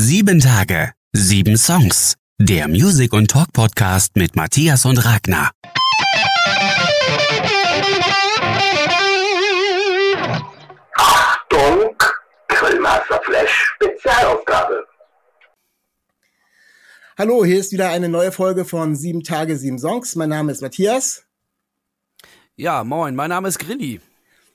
Sieben Tage, sieben Songs. Der Music- und Talk-Podcast mit Matthias und Ragnar. Achtung, Grillmaster Flash Spezialausgabe. Hallo, hier ist wieder eine neue Folge von Sieben Tage, sieben Songs. Mein Name ist Matthias. Ja, moin, mein Name ist Grilli.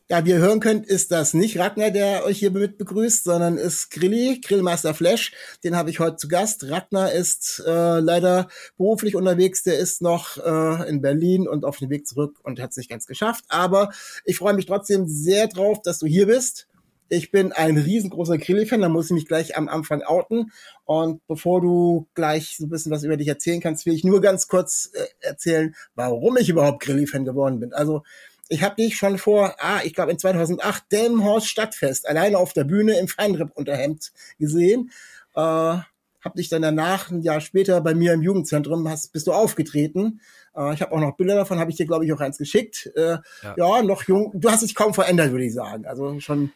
Ja, wie ihr hören könnt, ist das nicht Ragnar, der euch hier mit begrüßt, sondern ist Grilli, Grillmaster Flash. Den habe ich heute zu Gast. Ragnar ist äh, leider beruflich unterwegs. Der ist noch äh, in Berlin und auf dem Weg zurück und hat es nicht ganz geschafft. Aber ich freue mich trotzdem sehr drauf, dass du hier bist. Ich bin ein riesengroßer Grilli-Fan, da muss ich mich gleich am Anfang outen. Und bevor du gleich so ein bisschen was über dich erzählen kannst, will ich nur ganz kurz äh, erzählen, warum ich überhaupt Grilli-Fan geworden bin. Also ich habe dich schon vor, ah, ich glaube in 2008, Delmenhorst Stadtfest, alleine auf der Bühne im Feinripp-Unterhemd gesehen. Äh, hab dich dann danach, ein Jahr später, bei mir im Jugendzentrum, hast, bist du aufgetreten. Äh, ich habe auch noch Bilder davon, habe ich dir, glaube ich, auch eins geschickt. Äh, ja. ja. noch jung. Du hast dich kaum verändert, würde ich sagen. Also schon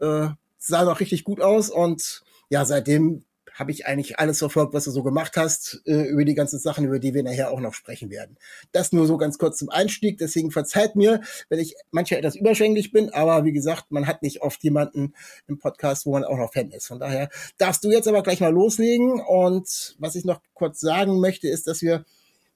äh, sah noch richtig gut aus und ja, seitdem habe ich eigentlich alles verfolgt, was du so gemacht hast, äh, über die ganzen Sachen, über die wir nachher auch noch sprechen werden. Das nur so ganz kurz zum Einstieg. Deswegen verzeiht mir, wenn ich manchmal etwas überschwänglich bin, aber wie gesagt, man hat nicht oft jemanden im Podcast, wo man auch noch Fan ist. Von daher darfst du jetzt aber gleich mal loslegen. Und was ich noch kurz sagen möchte, ist, dass wir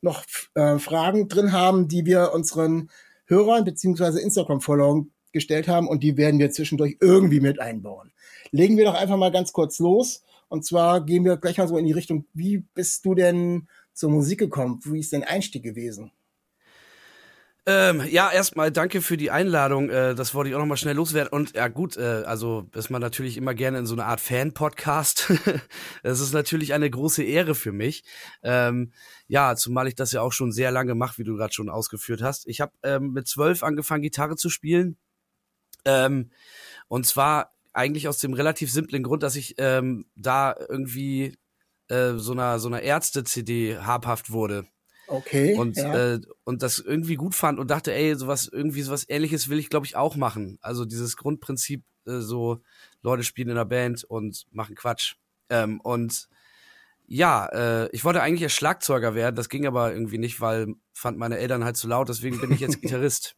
noch äh, Fragen drin haben, die wir unseren Hörern beziehungsweise Instagram-Followern gestellt haben und die werden wir zwischendurch irgendwie mit einbauen. Legen wir doch einfach mal ganz kurz los und zwar gehen wir gleich mal so in die Richtung, wie bist du denn zur Musik gekommen? Wie ist dein Einstieg gewesen? Ähm, ja, erstmal danke für die Einladung. Äh, das wollte ich auch nochmal schnell loswerden. Und ja, gut, äh, also ist man natürlich immer gerne in so einer Art Fan-Podcast. das ist natürlich eine große Ehre für mich. Ähm, ja, zumal ich das ja auch schon sehr lange mache, wie du gerade schon ausgeführt hast. Ich habe ähm, mit zwölf angefangen, Gitarre zu spielen. Ähm, und zwar eigentlich aus dem relativ simplen Grund, dass ich ähm, da irgendwie äh, so einer so einer Ärzte-CD habhaft wurde. Okay. Und ja. äh, und das irgendwie gut fand und dachte, ey, sowas irgendwie sowas Ähnliches will ich, glaube ich, auch machen. Also dieses Grundprinzip, äh, so Leute spielen in der Band und machen Quatsch. Ähm, und ja, äh, ich wollte eigentlich erst Schlagzeuger werden, das ging aber irgendwie nicht, weil fand meine Eltern halt zu laut. Deswegen bin ich jetzt Gitarrist.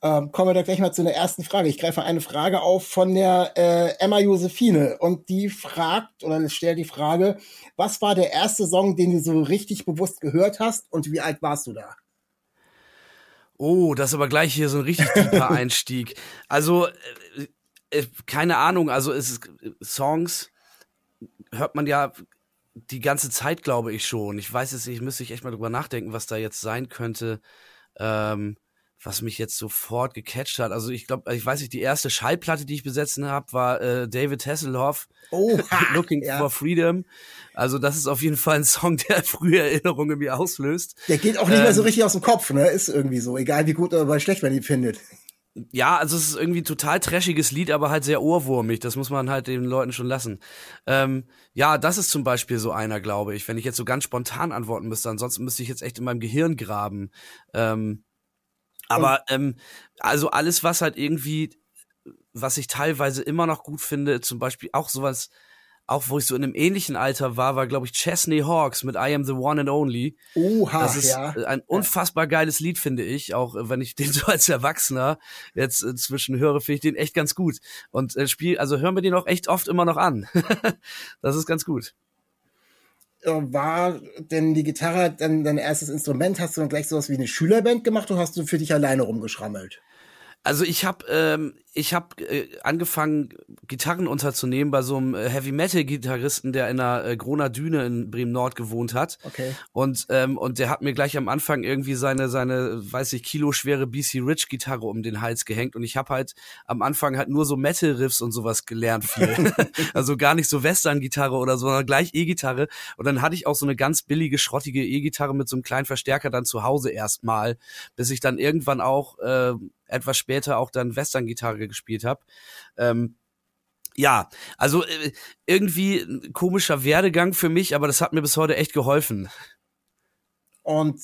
Ähm, kommen wir da gleich mal zu einer ersten Frage. Ich greife eine Frage auf von der äh, Emma Josephine und die fragt oder stellt die Frage, was war der erste Song, den du so richtig bewusst gehört hast und wie alt warst du da? Oh, das ist aber gleich hier so ein richtig tiefer Einstieg. Also, äh, äh, keine Ahnung, also es ist, Songs hört man ja die ganze Zeit, glaube ich schon. Ich weiß es nicht, müsste ich echt mal drüber nachdenken, was da jetzt sein könnte. Ähm, was mich jetzt sofort gecatcht hat. Also ich glaube, ich weiß nicht, die erste Schallplatte, die ich besetzen habe, war äh, David Hasselhoff, oh, Looking ja. for Freedom. Also das ist auf jeden Fall ein Song, der frühe Erinnerungen in mir auslöst. Der geht auch nicht ähm, mehr so ähm, richtig aus dem Kopf, ne? Ist irgendwie so, egal wie gut oder schlecht man ihn findet. Ja, also es ist irgendwie ein total trashiges Lied, aber halt sehr ohrwurmig. Das muss man halt den Leuten schon lassen. Ähm, ja, das ist zum Beispiel so einer, glaube ich. Wenn ich jetzt so ganz spontan antworten müsste, ansonsten müsste ich jetzt echt in meinem Gehirn graben. Ähm, aber ähm, also alles, was halt irgendwie, was ich teilweise immer noch gut finde, zum Beispiel auch sowas, auch wo ich so in einem ähnlichen Alter war, war, glaube ich, Chesney Hawks mit I Am the One and Only. Oha, das ist ja. ein unfassbar geiles Lied, finde ich. Auch wenn ich den so als Erwachsener jetzt inzwischen höre, finde ich den echt ganz gut. Und äh, Spiel, also hören wir den auch echt oft immer noch an. das ist ganz gut. Äh, war denn die Gitarre dann dein erstes Instrument? Hast du dann gleich sowas wie eine Schülerband gemacht oder hast du für dich alleine rumgeschrammelt? Also ich habe ähm, ich habe äh, angefangen Gitarren unterzunehmen bei so einem äh, Heavy Metal Gitarristen, der in der äh, Groner Düne in Bremen Nord gewohnt hat. Okay. Und ähm, und der hat mir gleich am Anfang irgendwie seine seine weiß ich kiloschwere BC Rich Gitarre um den Hals gehängt und ich habe halt am Anfang halt nur so Metal Riffs und sowas gelernt viel. also gar nicht so Western Gitarre oder so, sondern gleich E-Gitarre und dann hatte ich auch so eine ganz billige schrottige E-Gitarre mit so einem kleinen Verstärker dann zu Hause erstmal, bis ich dann irgendwann auch äh, etwas später auch dann Western-Gitarre gespielt habe. Ähm, ja, also äh, irgendwie ein komischer Werdegang für mich, aber das hat mir bis heute echt geholfen. Und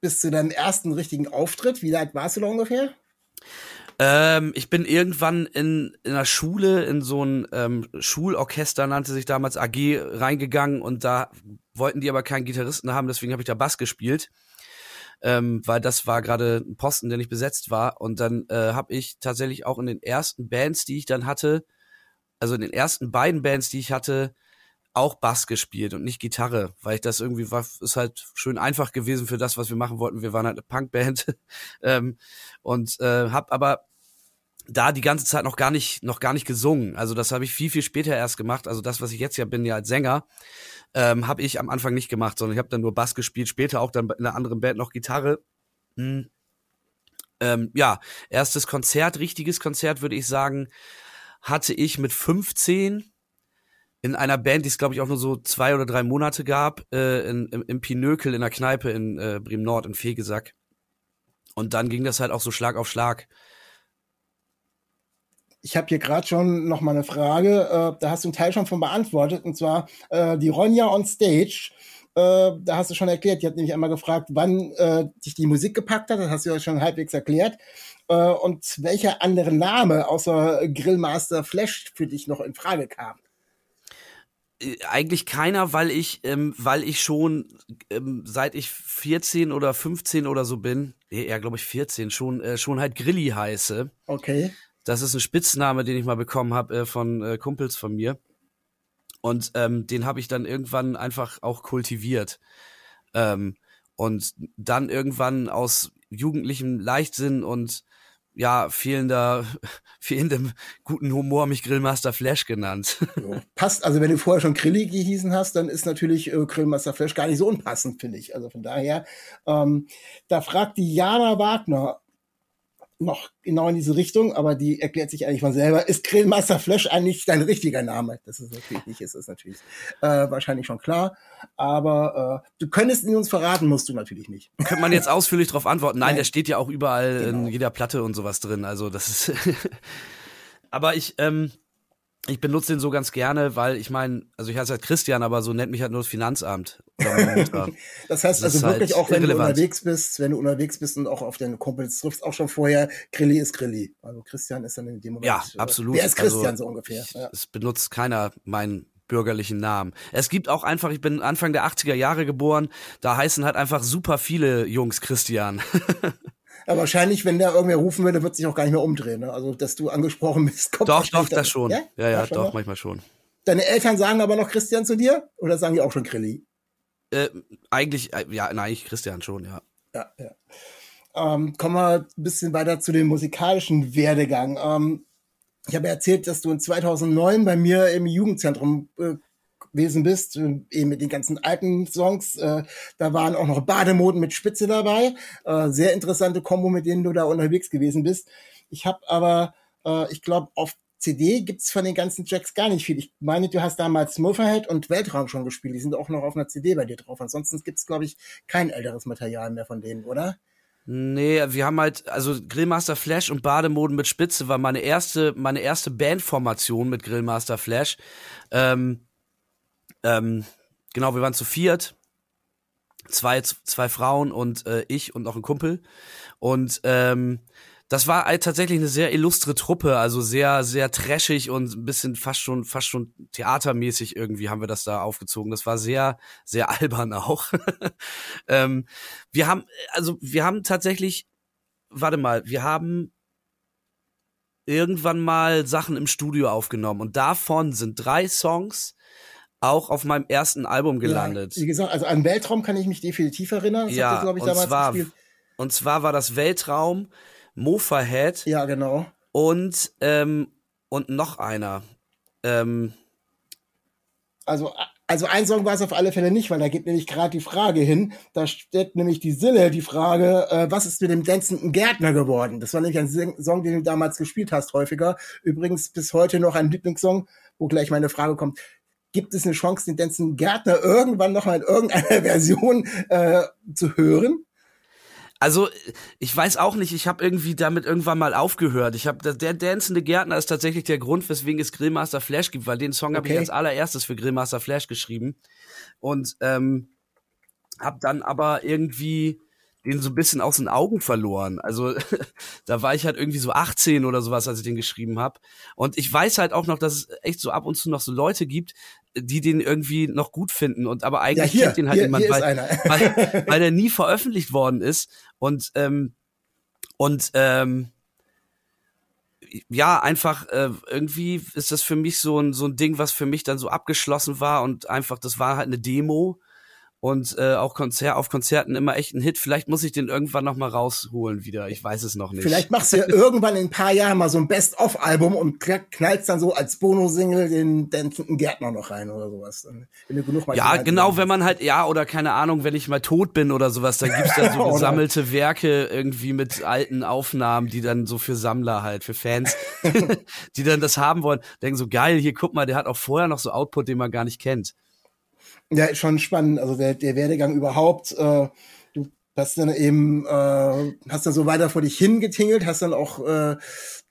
bis zu deinem ersten richtigen Auftritt, wie alt warst du da ungefähr? Ähm, ich bin irgendwann in, in der Schule, in so ein ähm, Schulorchester, nannte sich damals AG, reingegangen und da wollten die aber keinen Gitarristen haben, deswegen habe ich da Bass gespielt. Ähm, weil das war gerade ein Posten, der nicht besetzt war. Und dann äh, habe ich tatsächlich auch in den ersten Bands, die ich dann hatte, also in den ersten beiden Bands, die ich hatte, auch Bass gespielt und nicht Gitarre, weil ich das irgendwie war, ist halt schön einfach gewesen für das, was wir machen wollten. Wir waren halt eine Punkband ähm, und äh, hab aber da die ganze Zeit noch gar nicht noch gar nicht gesungen. Also das habe ich viel viel später erst gemacht. Also das, was ich jetzt ja bin, ja als Sänger, ähm, habe ich am Anfang nicht gemacht, sondern ich habe dann nur Bass gespielt. Später auch dann in einer anderen Band noch Gitarre. Hm. Ähm, ja, erstes Konzert, richtiges Konzert, würde ich sagen, hatte ich mit 15 in einer Band, die es glaube ich auch nur so zwei oder drei Monate gab, äh, in, im, im Pinökel in der Kneipe in äh, Bremen Nord in Fegesack. Und dann ging das halt auch so Schlag auf Schlag. Ich habe hier gerade schon noch mal eine Frage, äh, da hast du einen Teil schon von beantwortet, und zwar äh, die Ronja on Stage. Äh, da hast du schon erklärt, die hat nämlich einmal gefragt, wann äh, dich die Musik gepackt hat, das hast du ja schon halbwegs erklärt. Äh, und welcher andere Name außer Grillmaster Flash für dich noch in Frage kam? Äh, eigentlich keiner, weil ich, ähm, weil ich schon ähm, seit ich 14 oder 15 oder so bin, eher glaube ich 14, schon, äh, schon halt Grilli heiße. Okay. Das ist ein Spitzname, den ich mal bekommen habe äh, von äh, Kumpels von mir. Und ähm, den habe ich dann irgendwann einfach auch kultiviert. Ähm, und dann irgendwann aus jugendlichem Leichtsinn und ja, fehlender, fehlendem guten Humor mich Grillmaster Flash genannt. Jo. Passt, also wenn du vorher schon Grilli gehießen hast, dann ist natürlich äh, Grillmaster Flash gar nicht so unpassend, finde ich. Also von daher, ähm, da fragt die Jana Wagner, noch genau in diese Richtung, aber die erklärt sich eigentlich von selber. Ist Grillmaster Flash eigentlich dein richtiger Name? Das ist natürlich nicht, ist es natürlich äh, wahrscheinlich schon klar. Aber äh, du könntest ihn uns verraten, musst du natürlich nicht. Könnte man jetzt ausführlich darauf antworten? Nein, Nein, der steht ja auch überall genau. in jeder Platte und sowas drin. Also das ist. aber ich, ähm, ich benutze den so ganz gerne, weil ich meine, also ich heiße halt Christian, aber so nennt mich halt nur das Finanzamt. das heißt das also wirklich halt auch, wenn irrelevant. du unterwegs bist, wenn du unterwegs bist und auch auf deine Kumpels triffst, auch schon vorher, Grilli ist Grilli. Also Christian ist dann in dem Moment. Ja, äh, absolut. Wer ist Christian also, so ungefähr? Ja. Es benutzt keiner meinen bürgerlichen Namen. Es gibt auch einfach, ich bin Anfang der 80er Jahre geboren, da heißen halt einfach super viele Jungs Christian. Aber wahrscheinlich, wenn der irgendwer rufen würde, wird sich auch gar nicht mehr umdrehen. Ne? Also, dass du angesprochen bist, kommt Doch, doch, das schon. Ja, ja, ja doch, noch? manchmal schon. Deine Eltern sagen aber noch Christian zu dir? Oder sagen die auch schon Grilli? Äh, eigentlich, äh, ja, nein, eigentlich Christian schon, ja. Ja, ja. Ähm, kommen wir ein bisschen weiter zu dem musikalischen Werdegang. Ähm, ich habe erzählt, dass du in 2009 bei mir im Jugendzentrum äh, gewesen bist, äh, eben mit den ganzen alten Songs. Äh, da waren auch noch Bademoden mit Spitze dabei. Äh, sehr interessante Kombo, mit denen du da unterwegs gewesen bist. Ich habe aber, ich glaube, auf CD gibt's von den ganzen Tracks gar nicht viel. Ich meine, du hast damals Motorhead und Weltraum schon gespielt. Die sind auch noch auf einer CD bei dir drauf. Ansonsten gibt's, glaube ich, kein älteres Material mehr von denen, oder? Nee, wir haben halt, also Grillmaster Flash und Bademoden mit Spitze war meine erste, meine erste Bandformation mit Grillmaster Flash. Ähm, ähm, genau, wir waren zu viert. Zwei, zwei Frauen und äh, ich und noch ein Kumpel. Und ähm, das war halt tatsächlich eine sehr illustre Truppe, also sehr, sehr trashig und ein bisschen fast schon, fast schon theatermäßig irgendwie haben wir das da aufgezogen. Das war sehr, sehr albern auch. ähm, wir haben, also wir haben tatsächlich, warte mal, wir haben irgendwann mal Sachen im Studio aufgenommen und davon sind drei Songs auch auf meinem ersten Album gelandet. Ja, wie gesagt, also an Weltraum kann ich mich definitiv erinnern. Das ja, ich, und, zwar, und zwar war das Weltraum, Mofahead. Ja, genau. Und, ähm, und noch einer. Ähm, also, also ein Song war es auf alle Fälle nicht, weil da geht nämlich gerade die Frage hin. Da stellt nämlich die Sille die Frage, äh, was ist mit dem tänzenden Gärtner geworden? Das war nämlich ein Song, den du damals gespielt hast, häufiger. Übrigens bis heute noch ein Lieblingssong, wo gleich meine Frage kommt gibt es eine Chance, den Dancing Gärtner irgendwann noch mal in irgendeiner Version äh, zu hören? Also ich weiß auch nicht, ich habe irgendwie damit irgendwann mal aufgehört. Ich habe der dancende Gärtner ist tatsächlich der Grund, weswegen es Grillmaster Flash gibt, weil den Song okay. habe ich als allererstes für Grillmaster Flash geschrieben und ähm, habe dann aber irgendwie den so ein bisschen aus den Augen verloren. Also da war ich halt irgendwie so 18 oder sowas, als ich den geschrieben habe. Und ich weiß halt auch noch, dass es echt so ab und zu noch so Leute gibt, die den irgendwie noch gut finden. Und aber eigentlich ja, hier, kennt den halt hier, niemand, hier weil, weil, weil der nie veröffentlicht worden ist. Und ähm, und ähm, ja, einfach äh, irgendwie ist das für mich so ein so ein Ding, was für mich dann so abgeschlossen war. Und einfach das war halt eine Demo und äh, auch Konzert auf Konzerten immer echt ein Hit. Vielleicht muss ich den irgendwann noch mal rausholen wieder. Ich weiß es noch nicht. Vielleicht machst du ja irgendwann in ein paar Jahren mal so ein Best-of-Album und knallst dann so als Bono-Single den Dancing Gärtner noch rein oder sowas. Wenn du genug mal ja, genau, wenn man halt ja oder keine Ahnung, wenn ich mal tot bin oder sowas, dann gibt's da so gesammelte Werke irgendwie mit alten Aufnahmen, die dann so für Sammler halt, für Fans, die dann das haben wollen, denken so geil, hier guck mal, der hat auch vorher noch so Output, den man gar nicht kennt. Ja, schon spannend. Also der, der Werdegang überhaupt. Äh, du hast dann eben, äh, hast dann so weiter vor dich hingetingelt, hast dann auch äh,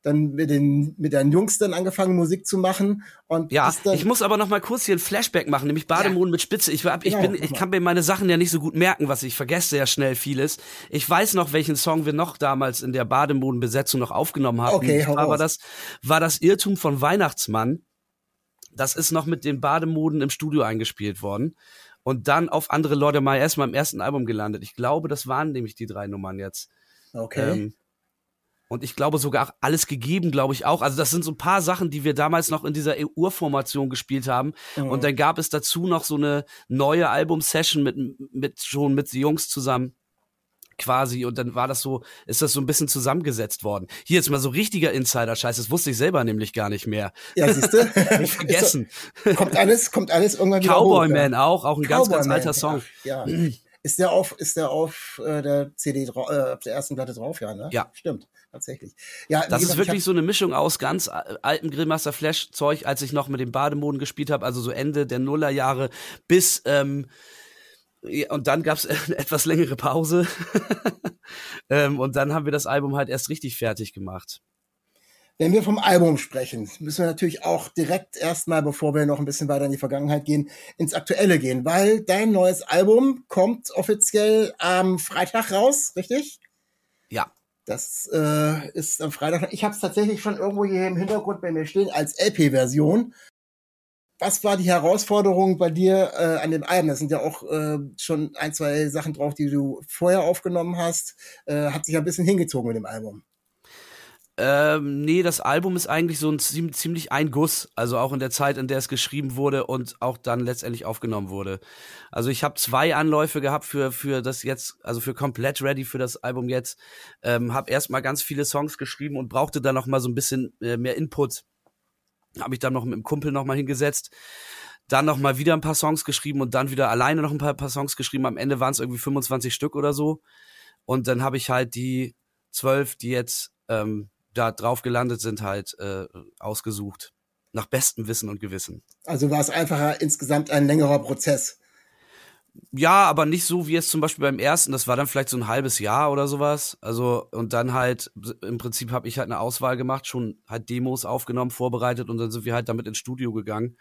dann mit den mit deinen Jungs dann angefangen Musik zu machen und ja ich muss aber noch mal kurz hier ein Flashback machen nämlich Bademoden ja. mit Spitze ich war ich genau, bin ich kann mir meine Sachen ja nicht so gut merken was ich vergesse ja schnell vieles ich weiß noch welchen Song wir noch damals in der Bademoden Besetzung noch aufgenommen haben okay, war das war das Irrtum von Weihnachtsmann das ist noch mit den Bademoden im Studio eingespielt worden und dann auf andere Leute mal erstmal im ersten Album gelandet. Ich glaube, das waren nämlich die drei Nummern jetzt. Okay. Ähm, und ich glaube sogar alles gegeben, glaube ich auch. Also das sind so ein paar Sachen, die wir damals noch in dieser Urformation gespielt haben. Mhm. Und dann gab es dazu noch so eine neue Album-Session mit, mit schon mit Jungs zusammen quasi und dann war das so, ist das so ein bisschen zusammengesetzt worden. Hier jetzt mal so richtiger Insider-Scheiß, das wusste ich selber nämlich gar nicht mehr. Ja, siehst du? ich vergessen. kommt alles, kommt alles irgendwann wieder Cowboy hoch, Man ja. auch, auch ein Cowboy ganz, ganz alter Song. Ach, ja. Ist der auf, ist der auf äh, der CD äh, auf der ersten Platte drauf, ja, ne? Ja. Stimmt, tatsächlich. Ja, das ist wirklich so eine Mischung aus ganz altem Grillmaster Flash Zeug, als ich noch mit dem Bademoden gespielt habe, also so Ende der Nullerjahre bis ähm, und dann gab's eine etwas längere Pause. ähm, und dann haben wir das Album halt erst richtig fertig gemacht. Wenn wir vom Album sprechen, müssen wir natürlich auch direkt erstmal, bevor wir noch ein bisschen weiter in die Vergangenheit gehen, ins Aktuelle gehen, weil dein neues Album kommt offiziell am Freitag raus, richtig? Ja. Das äh, ist am Freitag. Ich habe es tatsächlich schon irgendwo hier im Hintergrund bei mir stehen als LP-Version was war die Herausforderung bei dir äh, an dem Album? Das sind ja auch äh, schon ein, zwei Sachen drauf, die du vorher aufgenommen hast. Äh, hat sich ein bisschen hingezogen mit dem Album. Ähm, nee, das Album ist eigentlich so ein ziemlich ein Guss, also auch in der Zeit, in der es geschrieben wurde und auch dann letztendlich aufgenommen wurde. Also ich habe zwei Anläufe gehabt für für das jetzt, also für komplett ready für das Album jetzt. Ähm, habe erstmal ganz viele Songs geschrieben und brauchte dann noch mal so ein bisschen äh, mehr Input habe ich dann noch mit dem Kumpel noch mal hingesetzt, dann noch mal wieder ein paar Songs geschrieben und dann wieder alleine noch ein paar, paar Songs geschrieben. Am Ende waren es irgendwie 25 Stück oder so. Und dann habe ich halt die zwölf, die jetzt ähm, da drauf gelandet sind, halt äh, ausgesucht. Nach bestem Wissen und Gewissen. Also war es einfacher insgesamt ein längerer Prozess. Ja, aber nicht so wie es zum Beispiel beim ersten. Das war dann vielleicht so ein halbes Jahr oder sowas. Also und dann halt im Prinzip habe ich halt eine Auswahl gemacht, schon halt Demos aufgenommen, vorbereitet und dann sind wir halt damit ins Studio gegangen.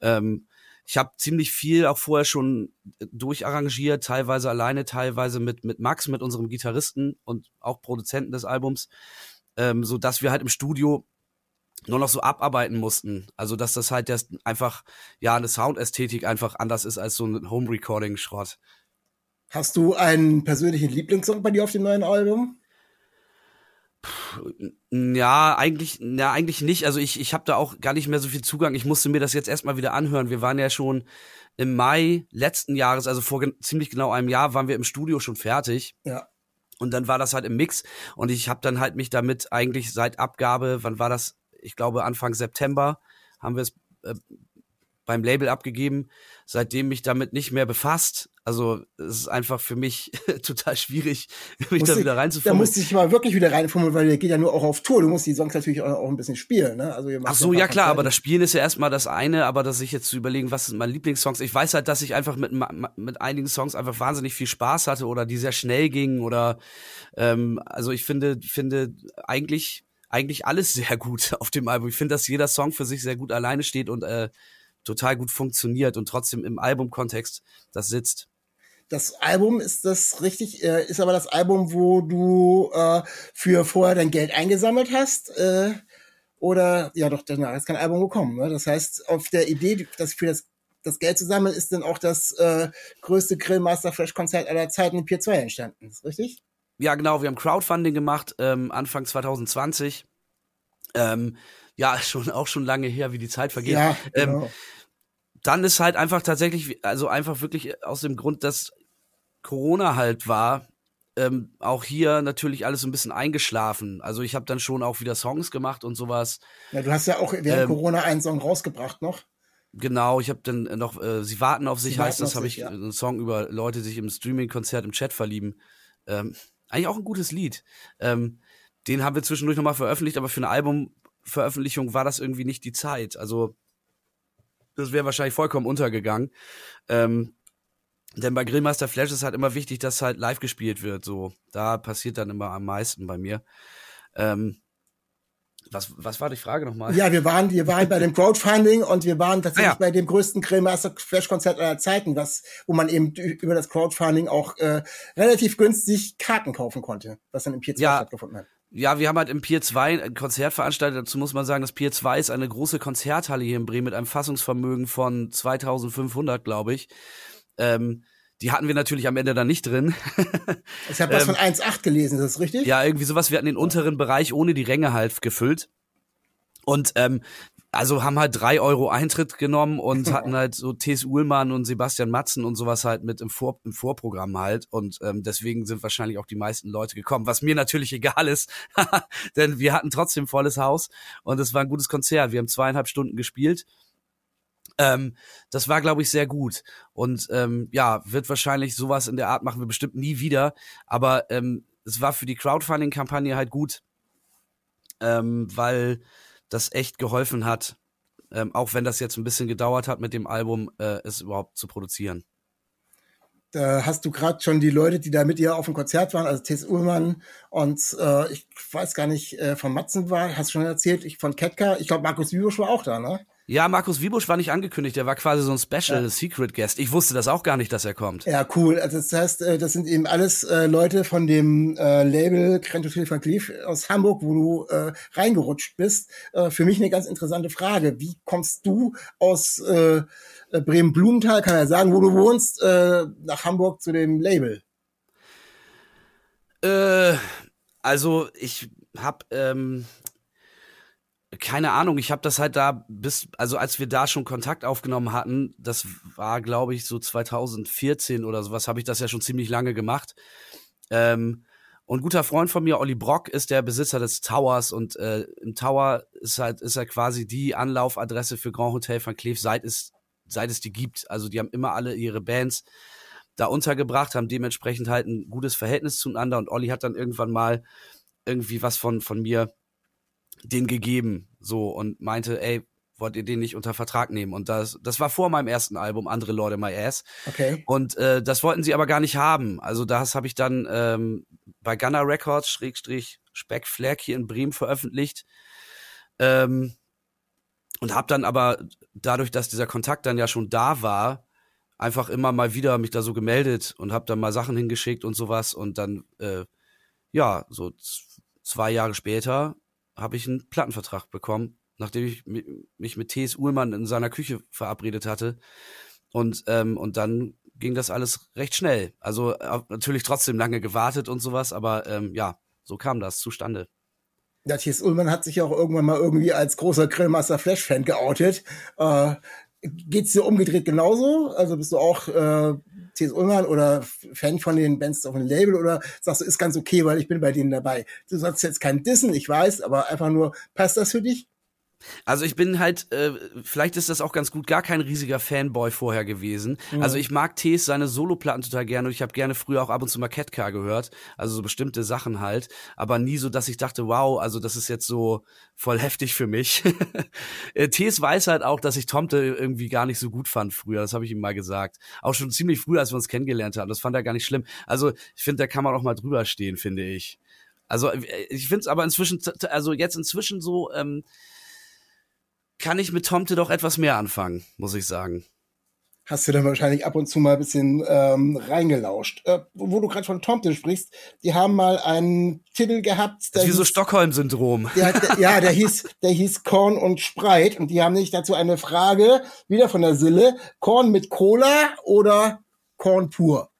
Ähm, ich habe ziemlich viel auch vorher schon durcharrangiert, teilweise alleine, teilweise mit mit Max, mit unserem Gitarristen und auch Produzenten des Albums, ähm, so dass wir halt im Studio nur noch so abarbeiten mussten. Also dass das halt das einfach, ja, eine Soundästhetik einfach anders ist als so ein Home-Recording-Schrott. Hast du einen persönlichen Lieblingssong bei dir auf dem neuen Album? Ja, eigentlich, ja, eigentlich nicht. Also ich, ich habe da auch gar nicht mehr so viel Zugang. Ich musste mir das jetzt erstmal wieder anhören. Wir waren ja schon im Mai letzten Jahres, also vor ziemlich genau einem Jahr, waren wir im Studio schon fertig. Ja. Und dann war das halt im Mix und ich habe dann halt mich damit eigentlich seit Abgabe, wann war das? Ich glaube Anfang September haben wir es äh, beim Label abgegeben, seitdem mich damit nicht mehr befasst. Also es ist einfach für mich total schwierig, mich da wieder reinzufummeln. Da musste ich mal wirklich wieder reinfummeln, weil der geht ja nur auch auf Tour. Du musst die Songs natürlich auch, auch ein bisschen spielen. Ne? Also Ach so, ja klar, aber das Spielen ist ja erstmal das eine, aber dass ich jetzt zu überlegen, was sind meine Lieblingssongs. Ich weiß halt, dass ich einfach mit, mit einigen Songs einfach wahnsinnig viel Spaß hatte oder die sehr schnell gingen oder ähm, also ich finde, finde eigentlich eigentlich alles sehr gut auf dem Album. Ich finde, dass jeder Song für sich sehr gut alleine steht und äh, total gut funktioniert und trotzdem im Albumkontext das sitzt. Das Album ist das richtig, äh, ist aber das Album, wo du äh, für vorher dein Geld eingesammelt hast. Äh, oder ja doch, danach ist kein Album gekommen. Ne? Das heißt, auf der Idee, das für das, das Geld zu sammeln, ist dann auch das äh, größte Grillmaster Fresh Konzert aller Zeiten in Pier 2 entstanden. Ist richtig? Ja, genau. Wir haben Crowdfunding gemacht, ähm, Anfang 2020. Ähm, ja, schon auch schon lange her, wie die Zeit vergeht. Ja, ähm, genau. Ähm, dann ist halt einfach tatsächlich, also einfach wirklich aus dem Grund, dass Corona halt war, ähm, auch hier natürlich alles so ein bisschen eingeschlafen. Also ich habe dann schon auch wieder Songs gemacht und sowas. Ja, du hast ja auch während ähm, Corona einen Song rausgebracht noch. Genau, ich habe dann noch äh, Sie warten auf sich Sie heißt das, habe ich ja. einen Song über Leute, die sich im Streaming-Konzert im Chat verlieben. Ähm, eigentlich auch ein gutes Lied. Ähm, den haben wir zwischendurch nochmal veröffentlicht, aber für eine Albumveröffentlichung war das irgendwie nicht die Zeit. Also das wäre wahrscheinlich vollkommen untergegangen. Ähm, denn bei Grillmaster Flash ist halt immer wichtig, dass halt live gespielt wird. So, da passiert dann immer am meisten bei mir. Ähm, was, was war die Frage nochmal? Ja, wir waren, wir waren bei dem Crowdfunding und wir waren tatsächlich ah, ja. bei dem größten Grillmaster Flash Konzert aller Zeiten, was, wo man eben über das Crowdfunding auch äh, relativ günstig Karten kaufen konnte, was dann im Pier 2 ja. stattgefunden hat. Ja, wir haben halt im Pier 2 ein Konzert veranstaltet. Dazu muss man sagen, das Pier 2 ist eine große Konzerthalle hier in Bremen mit einem Fassungsvermögen von 2500, glaube ich. Ähm, die hatten wir natürlich am Ende dann nicht drin. ich habe was ähm, von 1,8 gelesen, ist das richtig? Ja, irgendwie sowas. Wir hatten den unteren Bereich ohne die Ränge halt gefüllt. Und ähm, also haben halt drei Euro Eintritt genommen und hatten halt so T.S. Uhlmann und Sebastian Matzen und sowas halt mit im, Vor im Vorprogramm halt. Und ähm, deswegen sind wahrscheinlich auch die meisten Leute gekommen, was mir natürlich egal ist, denn wir hatten trotzdem volles Haus und es war ein gutes Konzert. Wir haben zweieinhalb Stunden gespielt ähm, das war, glaube ich, sehr gut. Und ähm, ja, wird wahrscheinlich sowas in der Art machen wir bestimmt nie wieder. Aber ähm, es war für die Crowdfunding-Kampagne halt gut, ähm, weil das echt geholfen hat, ähm, auch wenn das jetzt ein bisschen gedauert hat mit dem Album, äh, es überhaupt zu produzieren. Da hast du gerade schon die Leute, die da mit ihr auf dem Konzert waren, also Tess Ullmann und äh, ich weiß gar nicht, äh, von Matzen war, hast du schon erzählt, ich von Ketka, ich glaube Markus Wiebusch war auch da, ne? Ja, Markus Wiebusch war nicht angekündigt, der war quasi so ein Special ja. Secret Guest. Ich wusste das auch gar nicht, dass er kommt. Ja, cool. Also das heißt, äh, das sind eben alles äh, Leute von dem äh, Label Krentotil van Cleef aus Hamburg, wo du äh, reingerutscht bist. Äh, für mich eine ganz interessante Frage. Wie kommst du aus äh, Bremen-Blumenthal, kann er sagen, wo du wohnst, nach Hamburg zu dem Label? Äh, also ich hab ähm, keine Ahnung, ich habe das halt da bis, also als wir da schon Kontakt aufgenommen hatten, das war, glaube ich, so 2014 oder sowas, habe ich das ja schon ziemlich lange gemacht. Ähm, und guter Freund von mir, Olli Brock, ist der Besitzer des Towers und äh, im Tower ist halt ist er quasi die Anlaufadresse für Grand Hotel van Cleef, seit es seit es die gibt. Also die haben immer alle ihre Bands da untergebracht, haben dementsprechend halt ein gutes Verhältnis zueinander und Olli hat dann irgendwann mal irgendwie was von von mir den gegeben, so und meinte, ey, wollt ihr den nicht unter Vertrag nehmen? Und das, das war vor meinem ersten Album, Andere Leute My Ass. Okay. Und äh, das wollten sie aber gar nicht haben. Also das habe ich dann ähm, bei Gunner Records, Schrägstrich, Speck Flag hier in Bremen veröffentlicht. Ähm, und habe dann aber dadurch, dass dieser Kontakt dann ja schon da war, einfach immer mal wieder mich da so gemeldet und habe dann mal Sachen hingeschickt und sowas und dann äh, ja so zwei Jahre später habe ich einen Plattenvertrag bekommen, nachdem ich mich mit T.S. Uhlmann in seiner Küche verabredet hatte. Und, ähm, und dann ging das alles recht schnell. Also äh, natürlich trotzdem lange gewartet und sowas, aber ähm, ja, so kam das zustande. Ja, T.S. Ullmann hat sich auch irgendwann mal irgendwie als großer Grillmaster Flash-Fan geoutet. Äh, geht's dir umgedreht genauso? Also bist du auch äh, T.S. Ullmann oder Fan von den Bands auf dem Label oder sagst du, ist ganz okay, weil ich bin bei denen dabei? Du sagst jetzt kein Dissen, ich weiß, aber einfach nur, passt das für dich? Also ich bin halt, äh, vielleicht ist das auch ganz gut, gar kein riesiger Fanboy vorher gewesen. Mhm. Also ich mag Tees seine Soloplatten total gerne und ich habe gerne früher auch ab und zu mal Catcar gehört, also so bestimmte Sachen halt, aber nie so, dass ich dachte, wow, also das ist jetzt so voll heftig für mich. Äh, Tees weiß halt auch, dass ich Tomte irgendwie gar nicht so gut fand früher, das habe ich ihm mal gesagt. Auch schon ziemlich früh, als wir uns kennengelernt haben, das fand er gar nicht schlimm. Also ich finde, da kann man auch mal drüber stehen, finde ich. Also äh, ich finde es aber inzwischen, also jetzt inzwischen so, ähm, kann ich mit Tomte doch etwas mehr anfangen, muss ich sagen. hast du dann wahrscheinlich ab und zu mal ein bisschen ähm, reingelauscht. Äh, wo du gerade von Tomte sprichst, die haben mal einen Titel gehabt. Das ist wie so Stockholm-Syndrom. Der, der, ja, der hieß, der hieß Korn und Spreit und die haben nicht dazu eine Frage, wieder von der Sille, Korn mit Cola oder Korn pur?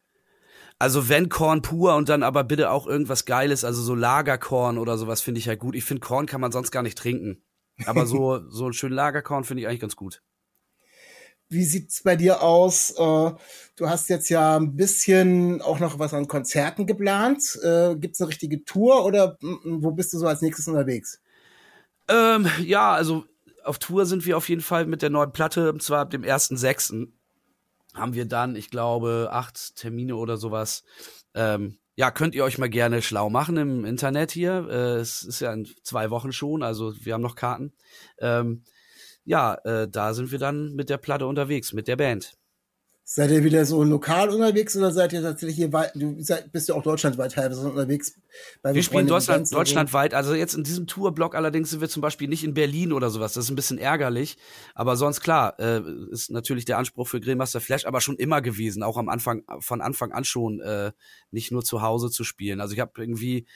Also wenn Korn pur und dann aber bitte auch irgendwas Geiles, also so Lagerkorn oder sowas finde ich halt gut. Ich finde Korn kann man sonst gar nicht trinken. Aber so, so ein schön Lagerkorn finde ich eigentlich ganz gut. Wie sieht's bei dir aus? Äh, du hast jetzt ja ein bisschen auch noch was an Konzerten geplant. Äh, gibt's eine richtige Tour oder wo bist du so als nächstes unterwegs? Ähm, ja, also auf Tour sind wir auf jeden Fall mit der neuen Platte, und zwar ab dem 1.6. haben wir dann, ich glaube, acht Termine oder sowas. Ähm, ja, könnt ihr euch mal gerne schlau machen im Internet hier. Äh, es ist ja in zwei Wochen schon, also wir haben noch Karten. Ähm, ja, äh, da sind wir dann mit der Platte unterwegs, mit der Band. Seid ihr wieder so lokal unterwegs oder seid ihr tatsächlich hier weit, du seid, bist ja auch deutschlandweit teilweise unterwegs? wir spielen Deutschland, deutschlandweit, also jetzt in diesem Tourblock allerdings sind wir zum Beispiel nicht in Berlin oder sowas, das ist ein bisschen ärgerlich, aber sonst klar, äh, ist natürlich der Anspruch für Grillmaster Flash aber schon immer gewesen, auch am Anfang, von Anfang an schon, äh, nicht nur zu Hause zu spielen. Also ich habe irgendwie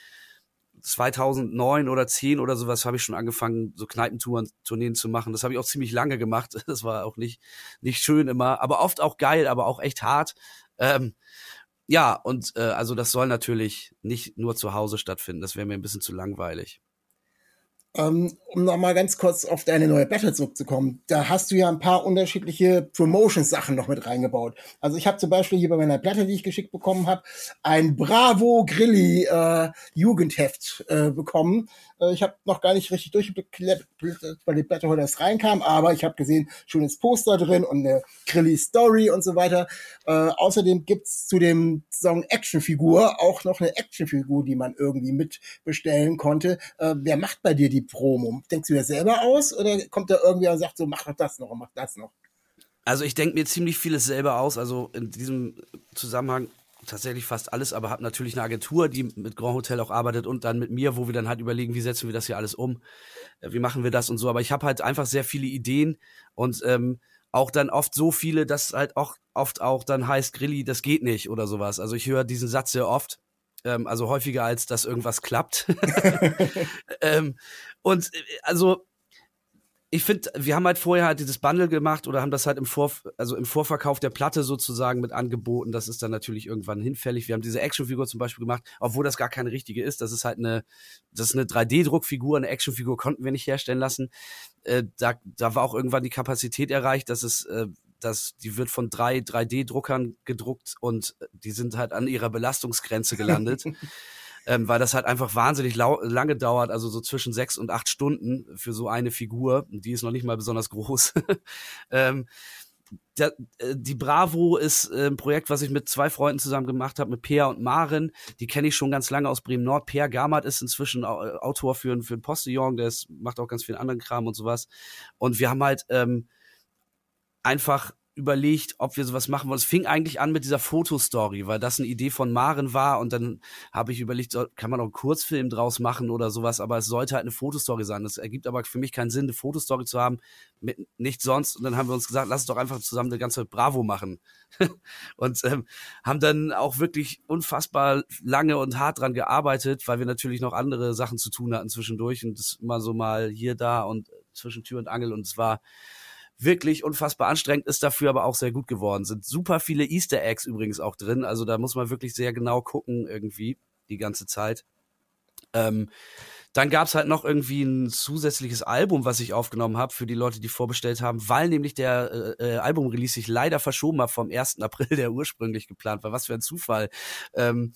2009 oder 10 oder sowas habe ich schon angefangen, so Kneipentouren, Tourneen zu machen. Das habe ich auch ziemlich lange gemacht. Das war auch nicht, nicht schön immer, aber oft auch geil, aber auch echt hart. Ähm, ja, und äh, also das soll natürlich nicht nur zu Hause stattfinden. Das wäre mir ein bisschen zu langweilig. Ähm, um nochmal ganz kurz auf deine neue Battle zurückzukommen, da hast du ja ein paar unterschiedliche Promotions-Sachen noch mit reingebaut. Also ich habe zum Beispiel hier bei meiner Platte, die ich geschickt bekommen habe, ein Bravo Grilli äh, Jugendheft äh, bekommen. Äh, ich habe noch gar nicht richtig durchgeblickt, weil die Platte heute erst reinkam, aber ich habe gesehen, schönes Poster drin und eine Grilli Story und so weiter. Äh, außerdem gibt's zu dem Song Actionfigur auch noch eine Actionfigur, die man irgendwie mitbestellen konnte. Äh, wer macht bei dir die Promo? Denkst du dir selber aus oder kommt da irgendwer und sagt so, mach doch das noch und mach das noch? Also ich denke mir ziemlich vieles selber aus. Also in diesem Zusammenhang tatsächlich fast alles, aber habe natürlich eine Agentur, die mit Grand Hotel auch arbeitet und dann mit mir, wo wir dann halt überlegen, wie setzen wir das hier alles um, äh, wie machen wir das und so. Aber ich habe halt einfach sehr viele Ideen und ähm, auch dann oft so viele, dass halt auch oft auch dann heißt Grilli, das geht nicht oder sowas. Also ich höre diesen Satz sehr oft, ähm, also häufiger als dass irgendwas klappt. ähm, und äh, also ich finde, wir haben halt vorher halt dieses Bundle gemacht oder haben das halt im Vor, also im Vorverkauf der Platte sozusagen mit angeboten. Das ist dann natürlich irgendwann hinfällig. Wir haben diese Actionfigur zum Beispiel gemacht, obwohl das gar keine richtige ist. Das ist halt eine, das ist eine 3D-Druckfigur. Eine Actionfigur konnten wir nicht herstellen lassen. Äh, da, da war auch irgendwann die Kapazität erreicht, dass es, äh, dass die wird von drei 3D-Druckern gedruckt und die sind halt an ihrer Belastungsgrenze gelandet. ähm, weil das halt einfach wahnsinnig lange dauert, also so zwischen sechs und acht Stunden für so eine Figur. Die ist noch nicht mal besonders groß. ähm, der, äh, die Bravo ist äh, ein Projekt, was ich mit zwei Freunden zusammen gemacht habe, mit Peer und Maren. Die kenne ich schon ganz lange aus Bremen Nord. Peer Gamert ist inzwischen Autor für, für ein Postillon, der ist, macht auch ganz viel anderen Kram und sowas. Und wir haben halt ähm, einfach überlegt, ob wir sowas machen wollen. Es fing eigentlich an mit dieser Fotostory, weil das eine Idee von Maren war und dann habe ich überlegt, kann man auch einen Kurzfilm draus machen oder sowas, aber es sollte halt eine Fotostory sein. Das ergibt aber für mich keinen Sinn, eine Fotostory zu haben mit nichts sonst und dann haben wir uns gesagt, lass es doch einfach zusammen eine ganze Bravo machen und ähm, haben dann auch wirklich unfassbar lange und hart dran gearbeitet, weil wir natürlich noch andere Sachen zu tun hatten zwischendurch und das immer so mal hier, da und zwischen Tür und Angel und es war wirklich unfassbar anstrengend, ist dafür aber auch sehr gut geworden. Sind super viele Easter Eggs übrigens auch drin, also da muss man wirklich sehr genau gucken irgendwie die ganze Zeit. Ähm, dann gab's halt noch irgendwie ein zusätzliches Album, was ich aufgenommen habe für die Leute, die vorbestellt haben, weil nämlich der äh, äh Album-Release sich leider verschoben hat vom 1. April, der ursprünglich geplant war. Was für ein Zufall. Ähm,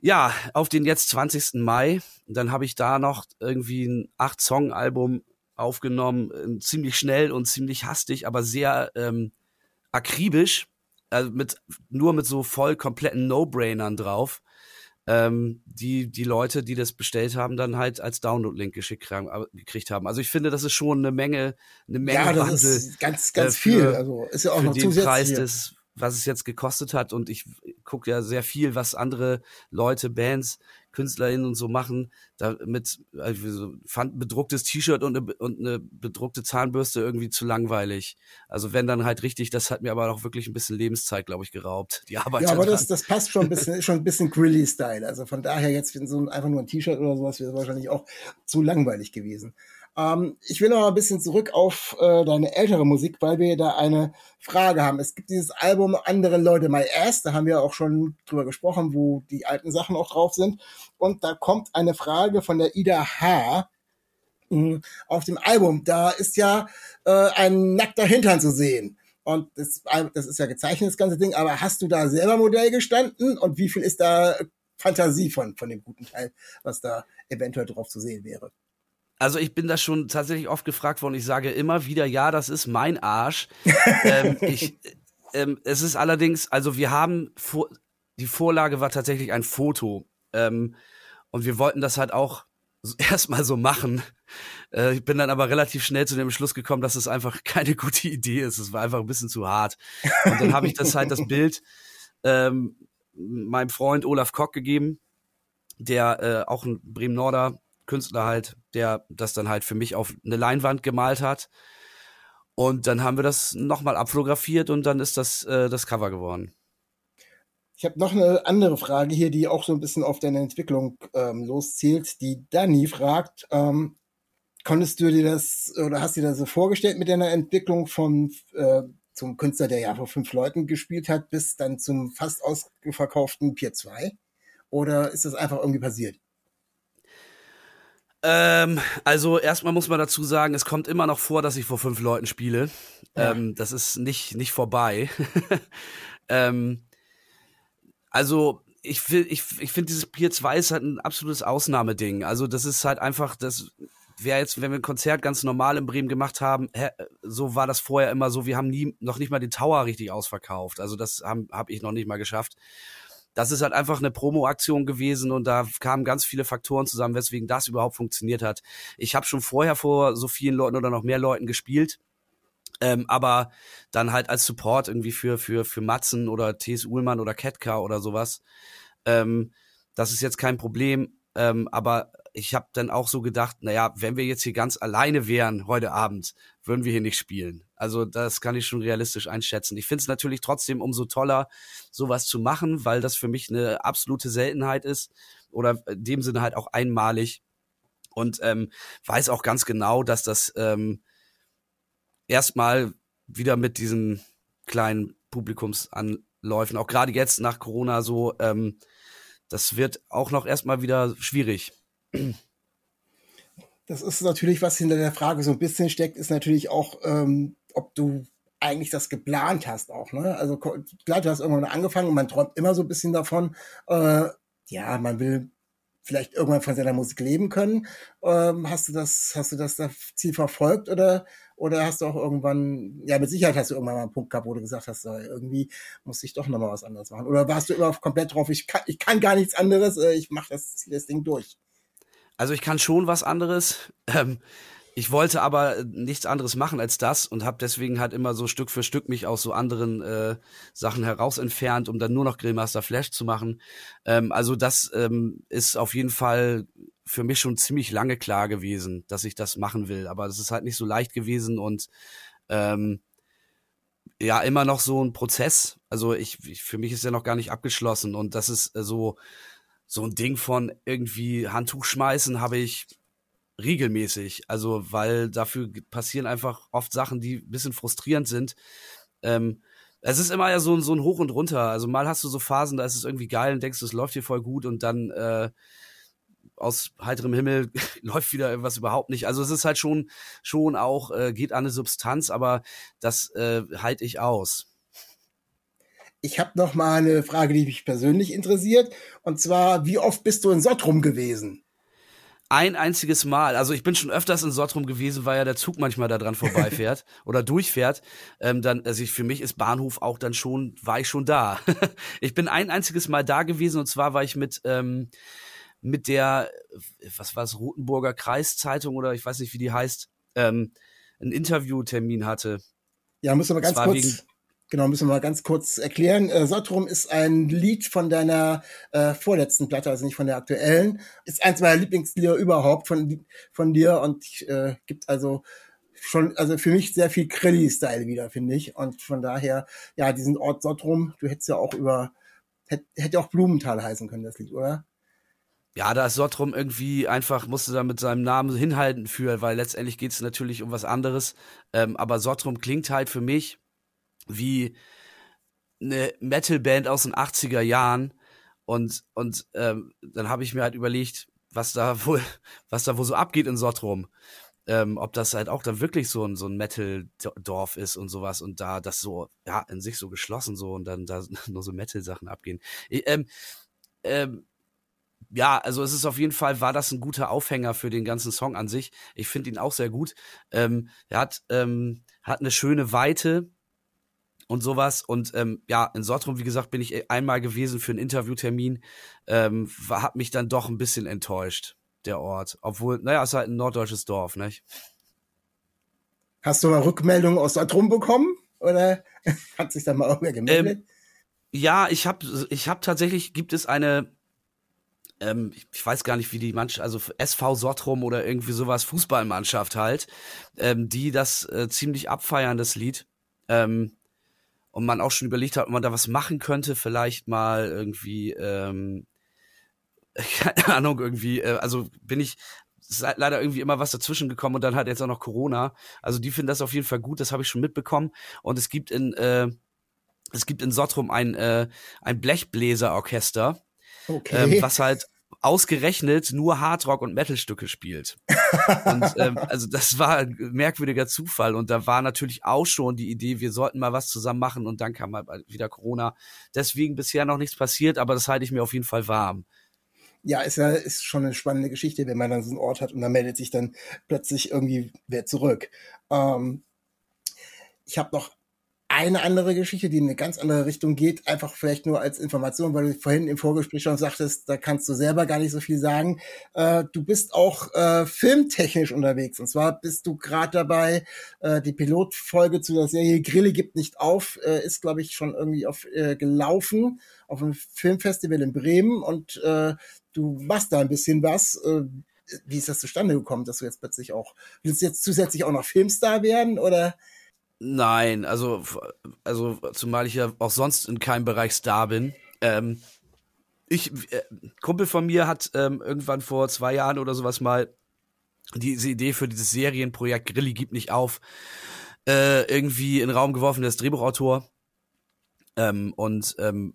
ja, auf den jetzt 20. Mai. Dann habe ich da noch irgendwie ein Acht-Song-Album aufgenommen, äh, ziemlich schnell und ziemlich hastig, aber sehr ähm, akribisch, also mit nur mit so voll kompletten No-Brainern drauf. Ähm, die die Leute, die das bestellt haben, dann halt als Download-Link geschickt haben, gekriegt haben. Also ich finde, das ist schon eine Menge, eine Menge ja, das Wandel, ist ganz, ganz äh, für, viel. Also ist ja auch noch den Preis des, was es jetzt gekostet hat. Und ich gucke ja sehr viel, was andere Leute, Bands KünstlerInnen und so machen, da mit also fand ein bedrucktes T-Shirt und eine, und eine bedruckte Zahnbürste irgendwie zu langweilig. Also wenn dann halt richtig, das hat mir aber auch wirklich ein bisschen Lebenszeit, glaube ich, geraubt. Die Arbeit. Ja, aber das, das passt schon ein bisschen, schon ein bisschen Grilly-Style. Also von daher jetzt so ein, einfach nur ein T-Shirt oder sowas wäre wahrscheinlich auch zu langweilig gewesen. Ähm, ich will mal ein bisschen zurück auf äh, deine ältere Musik, weil wir da eine Frage haben. Es gibt dieses Album Andere Leute My Ass, da haben wir auch schon drüber gesprochen, wo die alten Sachen auch drauf sind. Und da kommt eine Frage von der Ida H. Hm, auf dem Album. Da ist ja äh, ein nackter Hintern zu sehen. Und das, das ist ja gezeichnet, das ganze Ding. Aber hast du da selber Modell gestanden? Und wie viel ist da Fantasie von, von dem guten Teil, was da eventuell drauf zu sehen wäre? Also ich bin da schon tatsächlich oft gefragt worden. Ich sage immer wieder, ja, das ist mein Arsch. ähm, ich, ähm, es ist allerdings, also wir haben vor, die Vorlage war tatsächlich ein Foto ähm, und wir wollten das halt auch erstmal so machen. Äh, ich bin dann aber relativ schnell zu dem Schluss gekommen, dass es einfach keine gute Idee ist. Es war einfach ein bisschen zu hart. Und dann habe ich das halt das Bild ähm, meinem Freund Olaf Kock gegeben, der äh, auch ein Bremen-Norder Künstler halt, der das dann halt für mich auf eine Leinwand gemalt hat. Und dann haben wir das nochmal abfotografiert und dann ist das äh, das Cover geworden. Ich habe noch eine andere Frage hier, die auch so ein bisschen auf deine Entwicklung ähm, loszielt. Die Dani fragt, ähm, konntest du dir das oder hast du dir das so vorgestellt mit deiner Entwicklung vom äh, zum Künstler, der ja vor fünf Leuten gespielt hat, bis dann zum fast ausverkauften Pier 2? Oder ist das einfach irgendwie passiert? Ähm, also erstmal muss man dazu sagen, es kommt immer noch vor, dass ich vor fünf Leuten spiele. Ja. Ähm, das ist nicht, nicht vorbei. ähm, also ich, ich, ich finde dieses Pier 2 ist halt ein absolutes Ausnahmeding. Also das ist halt einfach, das wäre jetzt, wenn wir ein Konzert ganz normal in Bremen gemacht haben, so war das vorher immer so, wir haben nie, noch nicht mal den Tower richtig ausverkauft. Also das habe hab ich noch nicht mal geschafft das ist halt einfach eine Promo-Aktion gewesen und da kamen ganz viele Faktoren zusammen, weswegen das überhaupt funktioniert hat. Ich habe schon vorher vor so vielen Leuten oder noch mehr Leuten gespielt. Ähm, aber dann halt als Support irgendwie für, für, für Matzen oder T.S. Uhlmann oder Ketka oder sowas. Ähm, das ist jetzt kein Problem. Ähm, aber ich habe dann auch so gedacht, naja, wenn wir jetzt hier ganz alleine wären heute Abend, würden wir hier nicht spielen. Also das kann ich schon realistisch einschätzen. Ich finde es natürlich trotzdem umso toller, sowas zu machen, weil das für mich eine absolute Seltenheit ist oder in dem Sinne halt auch einmalig. Und ähm, weiß auch ganz genau, dass das ähm, erstmal wieder mit diesen kleinen Publikumsanläufen, auch gerade jetzt nach Corona so, ähm, das wird auch noch erstmal wieder schwierig. Das ist natürlich, was hinter der Frage so ein bisschen steckt, ist natürlich auch, ähm, ob du eigentlich das geplant hast auch, ne? Also klar, du hast irgendwann angefangen und man träumt immer so ein bisschen davon, äh, ja, man will vielleicht irgendwann von seiner Musik leben können. Ähm, hast du das, hast du das, Ziel verfolgt oder, oder hast du auch irgendwann, ja, mit Sicherheit hast du irgendwann mal einen Punkt gehabt, wo du gesagt hast, irgendwie muss ich doch nochmal was anderes machen. Oder warst du immer komplett drauf, ich kann, ich kann gar nichts anderes, äh, ich mache das, das Ding durch. Also ich kann schon was anderes. Ähm, ich wollte aber nichts anderes machen als das und habe deswegen halt immer so Stück für Stück mich aus so anderen äh, Sachen heraus entfernt, um dann nur noch Grillmaster Flash zu machen. Ähm, also das ähm, ist auf jeden Fall für mich schon ziemlich lange klar gewesen, dass ich das machen will. Aber das ist halt nicht so leicht gewesen und ähm, ja immer noch so ein Prozess. Also ich, ich für mich ist ja noch gar nicht abgeschlossen und das ist äh, so so ein Ding von irgendwie Handtuch schmeißen habe ich regelmäßig. Also, weil dafür passieren einfach oft Sachen, die ein bisschen frustrierend sind. Ähm, es ist immer ja so, so ein Hoch und runter. Also mal hast du so Phasen, da ist es irgendwie geil und denkst, es läuft hier voll gut und dann äh, aus heiterem Himmel läuft wieder irgendwas überhaupt nicht. Also es ist halt schon, schon auch, äh, geht an eine Substanz, aber das äh, halte ich aus. Ich habe noch mal eine Frage, die mich persönlich interessiert. Und zwar, wie oft bist du in Sottrum gewesen? Ein einziges Mal. Also ich bin schon öfters in Sottrum gewesen, weil ja der Zug manchmal da dran vorbeifährt oder durchfährt. Ähm, dann, also ich, für mich ist Bahnhof auch dann schon, war ich schon da. ich bin ein einziges Mal da gewesen und zwar war ich mit ähm, mit der, was war es, Rotenburger Kreiszeitung oder ich weiß nicht, wie die heißt, ähm, einen Interviewtermin hatte. Ja, müssen wir ganz kurz, Genau, müssen wir mal ganz kurz erklären. Äh, Sottrum ist ein Lied von deiner äh, vorletzten Platte, also nicht von der aktuellen. Ist eins meiner Lieblingslieder überhaupt von, von dir und äh, gibt also schon, also für mich sehr viel Krilli-Style wieder, finde ich. Und von daher, ja, diesen Ort Sottrum, du hättest ja auch über, hätte, hätte auch Blumenthal heißen können, das Lied, oder? Ja, da ist Sottrum irgendwie einfach, musste da mit seinem Namen hinhalten für, weil letztendlich geht es natürlich um was anderes. Ähm, aber Sottrum klingt halt für mich wie eine Metalband aus den 80er Jahren. Und, und ähm, dann habe ich mir halt überlegt, was da wohl, was da wohl so abgeht in Sottrum. Ähm, ob das halt auch dann wirklich so ein, so ein Metal-Dorf ist und sowas und da das so, ja, in sich so geschlossen so und dann da nur so Metal-Sachen abgehen. Ähm, ähm, ja, also es ist auf jeden Fall, war das ein guter Aufhänger für den ganzen Song an sich. Ich finde ihn auch sehr gut. Ähm, er hat, ähm, hat eine schöne Weite, und sowas. Und ähm, ja, in Sottrum, wie gesagt, bin ich einmal gewesen für einen Interviewtermin. Ähm, hat mich dann doch ein bisschen enttäuscht, der Ort. Obwohl, naja, es ist halt ein norddeutsches Dorf, nicht? Hast du mal Rückmeldungen aus Sottrum bekommen? Oder hat sich da mal irgendwer gemeldet? Ähm, ja, ich habe ich hab tatsächlich, gibt es eine, ähm, ich weiß gar nicht, wie die Mannschaft, also SV Sottrum oder irgendwie sowas, Fußballmannschaft halt, ähm, die das äh, ziemlich abfeiern, das Lied. Ähm, und man auch schon überlegt hat, ob man da was machen könnte, vielleicht mal irgendwie, ähm, keine Ahnung, irgendwie, äh, also bin ich ist leider irgendwie immer was dazwischen gekommen und dann hat jetzt auch noch Corona. Also die finden das auf jeden Fall gut, das habe ich schon mitbekommen. Und es gibt in, äh, es gibt in Sottrum ein, äh, ein Blechbläserorchester, okay. ähm, was halt ausgerechnet nur Hardrock und Metalstücke spielt. und ähm, also das war ein merkwürdiger Zufall und da war natürlich auch schon die Idee, wir sollten mal was zusammen machen und dann kam halt wieder Corona. Deswegen bisher noch nichts passiert, aber das halte ich mir auf jeden Fall warm. Ja, ist ja ist schon eine spannende Geschichte, wenn man dann so einen Ort hat und dann meldet sich dann plötzlich irgendwie wer zurück. Ähm, ich habe noch eine andere Geschichte, die in eine ganz andere Richtung geht, einfach vielleicht nur als Information, weil du vorhin im Vorgespräch schon sagtest, da kannst du selber gar nicht so viel sagen. Äh, du bist auch äh, filmtechnisch unterwegs und zwar bist du gerade dabei, äh, die Pilotfolge zu der Serie Grille gibt nicht auf, äh, ist glaube ich schon irgendwie auf äh, gelaufen auf einem Filmfestival in Bremen und äh, du machst da ein bisschen was. Wie ist das zustande gekommen, dass du jetzt plötzlich auch, willst du jetzt zusätzlich auch noch Filmstar werden oder? Nein, also, also zumal ich ja auch sonst in keinem Bereich Star bin. Ähm, ich, äh, Kumpel von mir hat ähm, irgendwann vor zwei Jahren oder sowas mal diese Idee für dieses Serienprojekt Grilli gibt nicht auf äh, irgendwie in den Raum geworfen, der ist Drehbuchautor ähm, und ähm,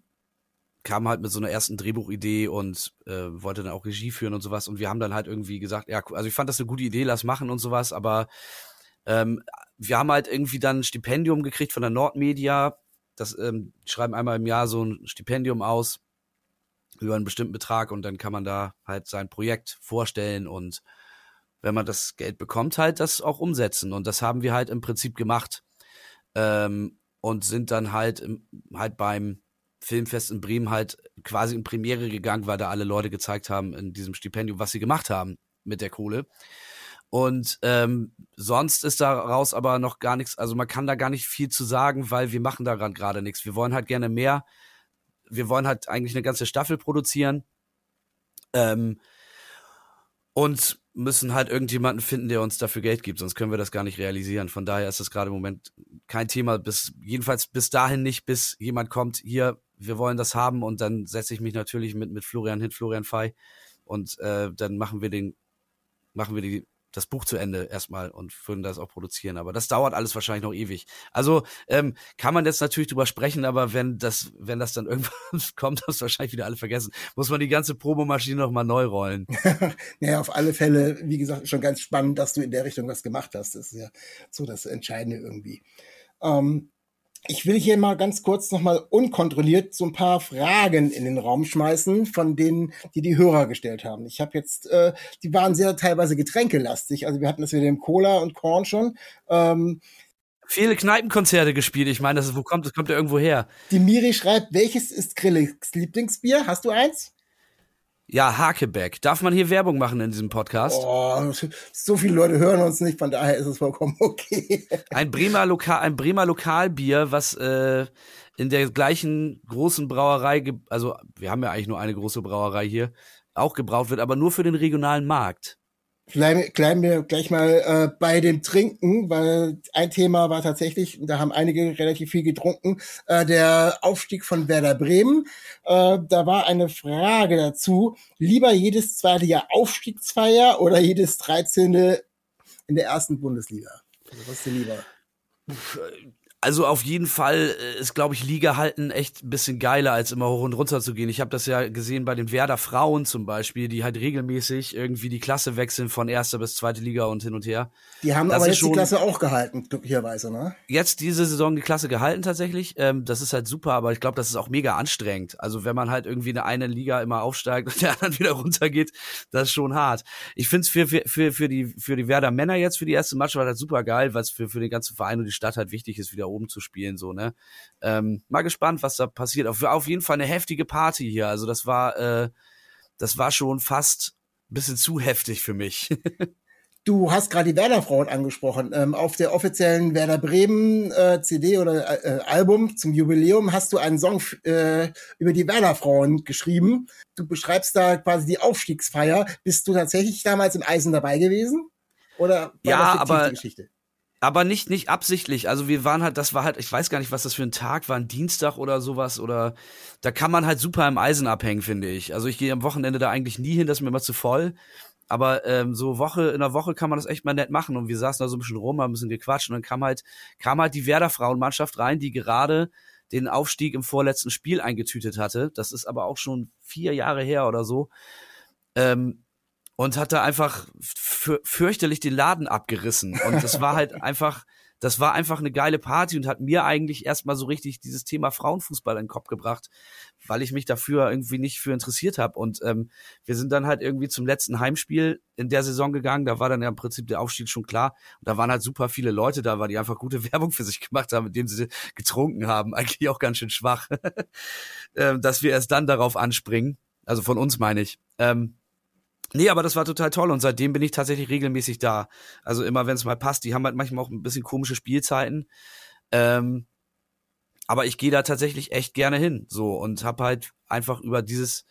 kam halt mit so einer ersten Drehbuchidee und äh, wollte dann auch Regie führen und sowas und wir haben dann halt irgendwie gesagt, ja, also ich fand das eine gute Idee, lass machen und sowas, aber ähm, wir haben halt irgendwie dann ein Stipendium gekriegt von der Nordmedia. Das ähm, schreiben einmal im Jahr so ein Stipendium aus über einen bestimmten Betrag und dann kann man da halt sein Projekt vorstellen und wenn man das Geld bekommt, halt das auch umsetzen. Und das haben wir halt im Prinzip gemacht ähm, und sind dann halt im, halt beim Filmfest in Bremen halt quasi in Premiere gegangen, weil da alle Leute gezeigt haben in diesem Stipendium, was sie gemacht haben mit der Kohle. Und ähm, sonst ist daraus aber noch gar nichts, also man kann da gar nicht viel zu sagen, weil wir machen daran gerade nichts. Wir wollen halt gerne mehr. Wir wollen halt eigentlich eine ganze Staffel produzieren. Ähm, und müssen halt irgendjemanden finden, der uns dafür Geld gibt, sonst können wir das gar nicht realisieren. Von daher ist das gerade im Moment kein Thema, bis jedenfalls bis dahin nicht, bis jemand kommt, hier, wir wollen das haben und dann setze ich mich natürlich mit mit Florian hin, Florian Fei und äh, dann machen wir den machen wir die das Buch zu Ende erstmal und würden das auch produzieren. Aber das dauert alles wahrscheinlich noch ewig. Also ähm, kann man jetzt natürlich drüber sprechen, aber wenn das, wenn das dann irgendwann kommt, das wahrscheinlich wieder alle vergessen, muss man die ganze Promomaschine noch mal neu rollen. naja, auf alle Fälle, wie gesagt, schon ganz spannend, dass du in der Richtung was gemacht hast. Das ist ja so das Entscheidende irgendwie. Ähm, ich will hier mal ganz kurz nochmal unkontrolliert so ein paar Fragen in den Raum schmeißen, von denen, die die Hörer gestellt haben. Ich habe jetzt, äh, die waren sehr teilweise getränkelastig. Also wir hatten das mit dem Cola und Korn schon. Ähm, Viele Kneipenkonzerte gespielt. Ich meine, das ist, wo kommt, das kommt ja irgendwo her. Die Miri schreibt, welches ist Grillis Lieblingsbier? Hast du eins? Ja, Hakebeck. Darf man hier Werbung machen in diesem Podcast? Oh, so viele Leute hören uns nicht, von daher ist es vollkommen okay. Ein Bremer, Lokal, ein Bremer Lokalbier, was äh, in der gleichen großen Brauerei, also wir haben ja eigentlich nur eine große Brauerei hier, auch gebraut wird, aber nur für den regionalen Markt. Bleiben, bleiben wir gleich mal äh, bei dem Trinken, weil ein Thema war tatsächlich, da haben einige relativ viel getrunken, äh, der Aufstieg von Werder Bremen. Äh, da war eine Frage dazu, lieber jedes zweite Jahr Aufstiegsfeier oder jedes 13. in der ersten Bundesliga? Also was ist dir lieber? Also auf jeden Fall äh, ist, glaube ich, Liga halten echt ein bisschen geiler, als immer hoch und runter zu gehen. Ich habe das ja gesehen bei den Werder Frauen zum Beispiel, die halt regelmäßig irgendwie die Klasse wechseln von erster bis zweite Liga und hin und her. Die haben das aber jetzt die Klasse auch gehalten, glücklicherweise, ne? Jetzt diese Saison die Klasse gehalten tatsächlich. Ähm, das ist halt super, aber ich glaube, das ist auch mega anstrengend. Also wenn man halt irgendwie in der einen Liga immer aufsteigt und der anderen wieder runtergeht, das ist schon hart. Ich finde es für, für, für, die, für die Werder Männer jetzt für die erste Match war das super geil, weil es für, für den ganzen Verein und die Stadt halt wichtig ist, wieder oben zu spielen, so, ne? Ähm, mal gespannt, was da passiert. Auf, auf jeden Fall eine heftige Party hier. Also das war, äh, das war schon fast ein bisschen zu heftig für mich. Du hast gerade die Werder-Frauen angesprochen. Ähm, auf der offiziellen Werder Bremen äh, CD oder äh, Album zum Jubiläum hast du einen Song äh, über die Werder-Frauen geschrieben. Du beschreibst da quasi die Aufstiegsfeier. Bist du tatsächlich damals im Eisen dabei gewesen? Oder war ja, das aber Geschichte? Aber nicht nicht absichtlich. Also wir waren halt, das war halt, ich weiß gar nicht, was das für ein Tag war, ein Dienstag oder sowas oder da kann man halt super im Eisen abhängen, finde ich. Also ich gehe am Wochenende da eigentlich nie hin, das ist mir immer zu voll. Aber ähm, so Woche in der Woche kann man das echt mal nett machen und wir saßen da so ein bisschen rum, haben ein bisschen gequatscht und dann kam halt kam halt die Werder Frauenmannschaft rein, die gerade den Aufstieg im vorletzten Spiel eingetütet hatte. Das ist aber auch schon vier Jahre her oder so. Ähm, und hat da einfach fürchterlich den Laden abgerissen. Und das war halt einfach, das war einfach eine geile Party und hat mir eigentlich erstmal so richtig dieses Thema Frauenfußball in den Kopf gebracht, weil ich mich dafür irgendwie nicht für interessiert habe. Und ähm, wir sind dann halt irgendwie zum letzten Heimspiel in der Saison gegangen. Da war dann ja im Prinzip der Aufstieg schon klar. Und da waren halt super viele Leute da, weil die einfach gute Werbung für sich gemacht haben, mit dem sie getrunken haben. Eigentlich auch ganz schön schwach, ähm, dass wir erst dann darauf anspringen. Also von uns meine ich. Ähm, Nee, aber das war total toll und seitdem bin ich tatsächlich regelmäßig da. Also immer, wenn es mal passt. Die haben halt manchmal auch ein bisschen komische Spielzeiten. Ähm, aber ich gehe da tatsächlich echt gerne hin. So und habe halt einfach über dieses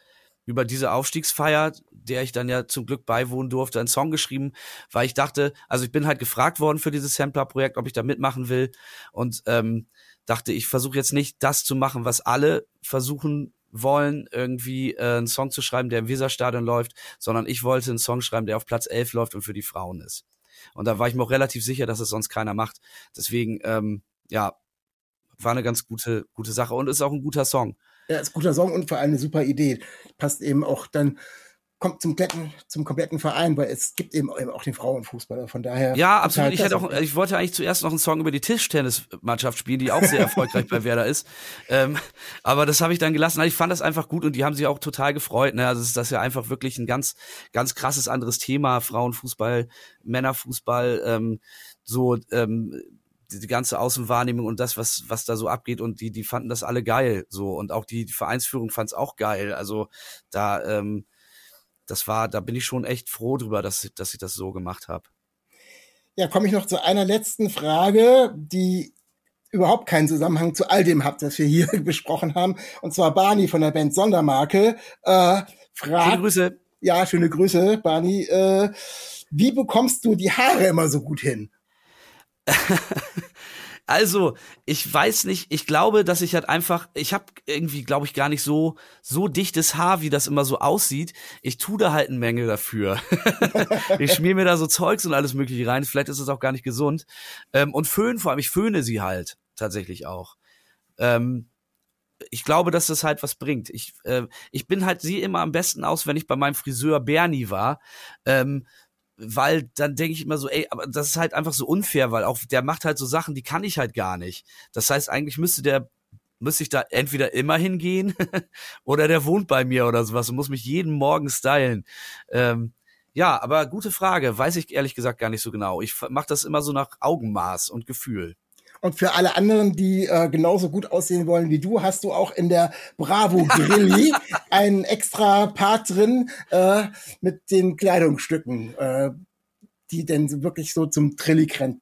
über diese Aufstiegsfeier, der ich dann ja zum Glück beiwohnen durfte, einen Song geschrieben, weil ich dachte, also ich bin halt gefragt worden für dieses Sampler-Projekt, ob ich da mitmachen will und ähm, dachte, ich versuche jetzt nicht das zu machen, was alle versuchen wollen, irgendwie äh, einen Song zu schreiben, der im Weserstadion läuft, sondern ich wollte einen Song schreiben, der auf Platz 11 läuft und für die Frauen ist. Und da war ich mir auch relativ sicher, dass es sonst keiner macht. Deswegen, ähm, ja, war eine ganz gute, gute Sache und ist auch ein guter Song. Ja, ist ein guter Song und vor allem eine super Idee. Passt eben auch dann kommt zum kompletten, zum kompletten Verein, weil es gibt eben, auch den Frauenfußballer. Von daher. Ja, absolut. Ich hätte auch, ich wollte eigentlich zuerst noch einen Song über die Tischtennismannschaft spielen, die auch sehr erfolgreich bei Werder ist. Ähm, aber das habe ich dann gelassen. Ich fand das einfach gut und die haben sich auch total gefreut. Ne? Also ist das ja einfach wirklich ein ganz, ganz krasses anderes Thema. Frauenfußball, Männerfußball, ähm, so, ähm, die ganze Außenwahrnehmung und das, was, was da so abgeht und die, die fanden das alle geil, so und auch die, die Vereinsführung fand es auch geil. Also da, ähm, das war, da bin ich schon echt froh drüber, dass, dass ich das so gemacht habe. Ja, komme ich noch zu einer letzten Frage, die überhaupt keinen Zusammenhang zu all dem hat, das wir hier besprochen haben. Und zwar Barney von der Band Sondermarke äh, fragt. Schöne Grüße. Ja, schöne Grüße, Barney. Äh, wie bekommst du die Haare immer so gut hin? Also, ich weiß nicht, ich glaube, dass ich halt einfach, ich habe irgendwie, glaube ich, gar nicht so so dichtes Haar, wie das immer so aussieht. Ich tu da halt eine Menge dafür. ich schmier mir da so Zeugs und alles mögliche rein. Vielleicht ist es auch gar nicht gesund. Ähm, und föhn, vor allem, ich föhne sie halt tatsächlich auch. Ähm, ich glaube, dass das halt was bringt. Ich, äh, ich bin halt sie immer am besten aus, wenn ich bei meinem Friseur Bernie war. Ähm, weil dann denke ich immer so, ey, aber das ist halt einfach so unfair, weil auch der macht halt so Sachen, die kann ich halt gar nicht. Das heißt, eigentlich müsste der müsste ich da entweder immer hingehen oder der wohnt bei mir oder sowas und muss mich jeden Morgen stylen. Ähm, ja, aber gute Frage, weiß ich ehrlich gesagt gar nicht so genau. Ich mache das immer so nach Augenmaß und Gefühl. Und für alle anderen, die äh, genauso gut aussehen wollen wie du, hast du auch in der Bravo Grilli einen extra Part drin äh, mit den Kleidungsstücken, äh, die denn wirklich so zum Trilli-Trend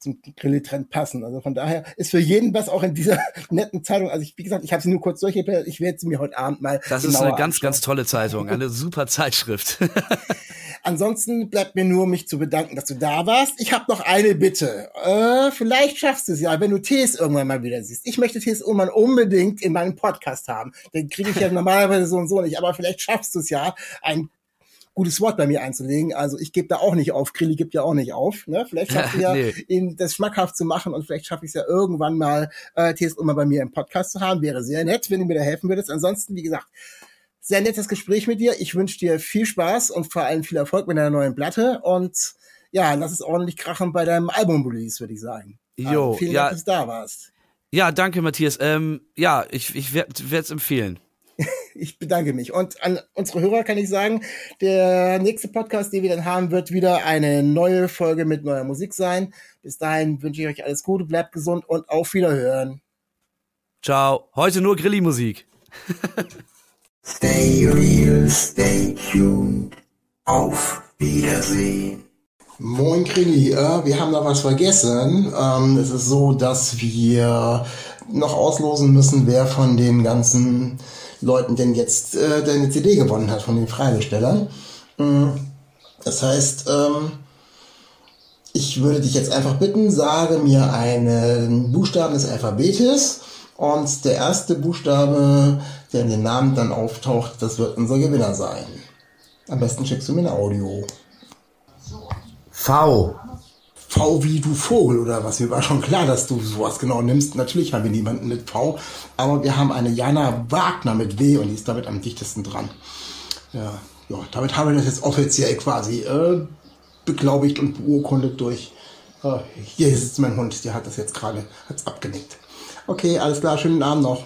zum Grilli-Trend passen. Also von daher ist für jeden was auch in dieser netten Zeitung. Also ich, wie gesagt, ich habe sie nur kurz durchgeblättert. Ich werde sie mir heute Abend mal. Das ist eine ganz, anschauen. ganz tolle Zeitung, eine super Zeitschrift. Ansonsten bleibt mir nur, mich zu bedanken, dass du da warst. Ich habe noch eine Bitte. Äh, vielleicht schaffst du es ja, wenn du Tees irgendwann mal wieder siehst. Ich möchte Tees irgendwann unbedingt in meinem Podcast haben. Den kriege ich ja normalerweise so und so nicht, aber vielleicht schaffst du es ja, ein gutes Wort bei mir einzulegen. Also ich gebe da auch nicht auf. Grilli gibt ja auch nicht auf. Ne? Vielleicht schaffe ich ja, nee. ihn das schmackhaft zu machen und vielleicht schaffe ich es ja irgendwann mal, äh, Tees immer bei mir im Podcast zu haben. Wäre sehr nett, wenn du mir da helfen würdest. Ansonsten, wie gesagt, sehr nettes Gespräch mit dir. Ich wünsche dir viel Spaß und vor allem viel Erfolg mit deiner neuen Platte. Und ja, lass es ordentlich krachen bei deinem Album-Release, würde ich sagen. Jo, also, vielen ja. Dank, dass du da warst. Ja, danke, Matthias. Ähm, ja, ich, ich werde es empfehlen. Ich bedanke mich. Und an unsere Hörer kann ich sagen, der nächste Podcast, den wir dann haben, wird wieder eine neue Folge mit neuer Musik sein. Bis dahin wünsche ich euch alles Gute, bleibt gesund und auf Wiederhören. Ciao. Heute nur Grilli-Musik. Stay real, stay tuned. Auf Wiedersehen. Moin Krini, äh, wir haben noch was vergessen. Ähm, es ist so, dass wir noch auslosen müssen, wer von den ganzen Leuten denn jetzt äh, deine CD gewonnen hat, von den Fragestellern. Mhm. Das heißt, ähm, ich würde dich jetzt einfach bitten, sage mir einen Buchstaben des Alphabetes und der erste Buchstabe, der in den Namen dann auftaucht, das wird unser Gewinner sein. Am besten schickst du mir ein Audio. V. V wie du Vogel oder was? Mir war schon klar, dass du sowas genau nimmst. Natürlich haben wir niemanden mit V, aber wir haben eine Jana Wagner mit W und die ist damit am dichtesten dran. Ja, ja damit haben wir das jetzt offiziell quasi äh, beglaubigt und beurkundet durch. Äh, hier sitzt mein Hund, der hat das jetzt gerade abgenickt. Okay, alles klar, schönen Abend noch.